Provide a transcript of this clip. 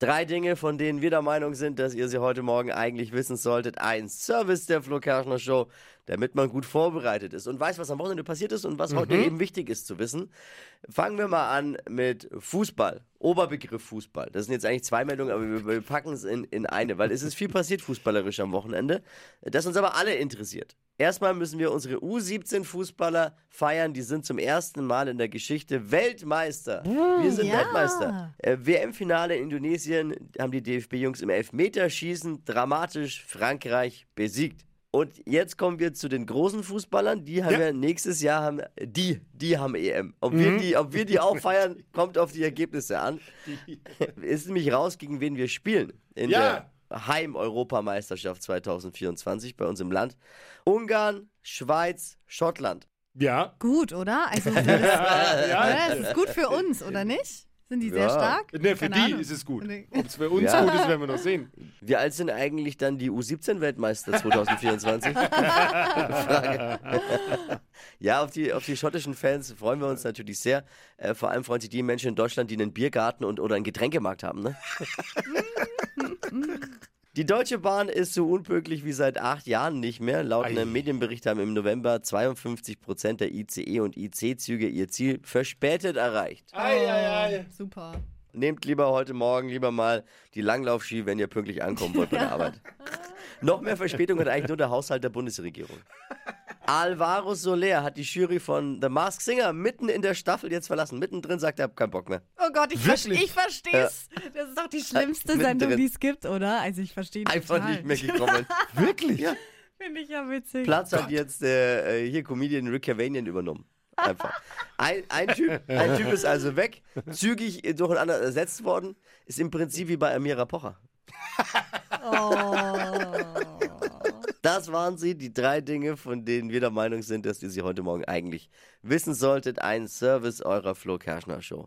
Drei Dinge, von denen wir der Meinung sind, dass ihr sie heute Morgen eigentlich wissen solltet. Ein Service der Flo Kerschner Show, damit man gut vorbereitet ist und weiß, was am Wochenende passiert ist und was heute eben wichtig ist zu wissen. Fangen wir mal an mit Fußball. Oberbegriff Fußball. Das sind jetzt eigentlich zwei Meldungen, aber wir, wir packen es in, in eine, weil es ist viel passiert fußballerisch am Wochenende, das uns aber alle interessiert. Erstmal müssen wir unsere U17-Fußballer feiern. Die sind zum ersten Mal in der Geschichte Weltmeister. Wir sind ja. Weltmeister. Äh, WM-Finale in Indonesien haben die DFB-Jungs im Elfmeterschießen dramatisch Frankreich besiegt. Und jetzt kommen wir zu den großen Fußballern. Die haben ja, Ja. nächstes Jahr haben die, die haben EM. Ob, wir die, ob wir die auch feiern, kommt auf die Ergebnisse an. Ist nämlich raus, gegen wen wir spielen in Ja. Heim-Europameisterschaft 2024 bei uns im Land. Ungarn, Schweiz, Schottland. Ja. Gut, oder? Also, das, oder? das ist gut für uns, oder nicht? Sind die sehr Ja. stark? Ne, für Keine die Ahnung. ist es gut. Ob es für uns Ja. gut ist, werden wir noch sehen. Wie alt sind eigentlich dann die U17-Weltmeister 2024? Frage. ja, auf die, auf die schottischen Fans freuen wir uns natürlich sehr. Äh, vor allem freuen sich die Menschen in Deutschland, die einen Biergarten und, oder einen Getränkemarkt haben. Ne? Die Deutsche Bahn ist so unpünktlich wie seit acht Jahren nicht mehr. Laut Ei. einem Medienbericht haben im November 52 Prozent der ICE und IC-Züge ihr Ziel verspätet erreicht. Oh, super. Nehmt lieber heute Morgen lieber mal die Langlaufski, wenn ihr pünktlich ankommen wollt bei der Arbeit. Noch mehr Verspätung hat eigentlich nur der Haushalt der Bundesregierung. Alvaro Soler hat die Jury von The Masked Singer mitten in der Staffel jetzt verlassen. Mittendrin sagt er, hab keinen Bock mehr. Oh Gott, ich, ver ich versteh's. Das ist doch die schlimmste Mittendrin. Sendung, die es gibt, oder? Also ich verstehe Einfach total. nicht mehr gekommen. Wirklich? Ja. Finde ich ja witzig. Platz hat jetzt äh, äh, hier Comedian Rick Cavanian übernommen. Einfach. Ein, ein, typ, ein Typ ist also weg, zügig durch einen anderen ersetzt worden. Ist im Prinzip wie bei Amira Pocher. Das waren sie, die drei Dinge, von denen wir der Meinung sind, dass ihr sie heute Morgen eigentlich wissen solltet. Ein Service eurer Flo Kerschner Show.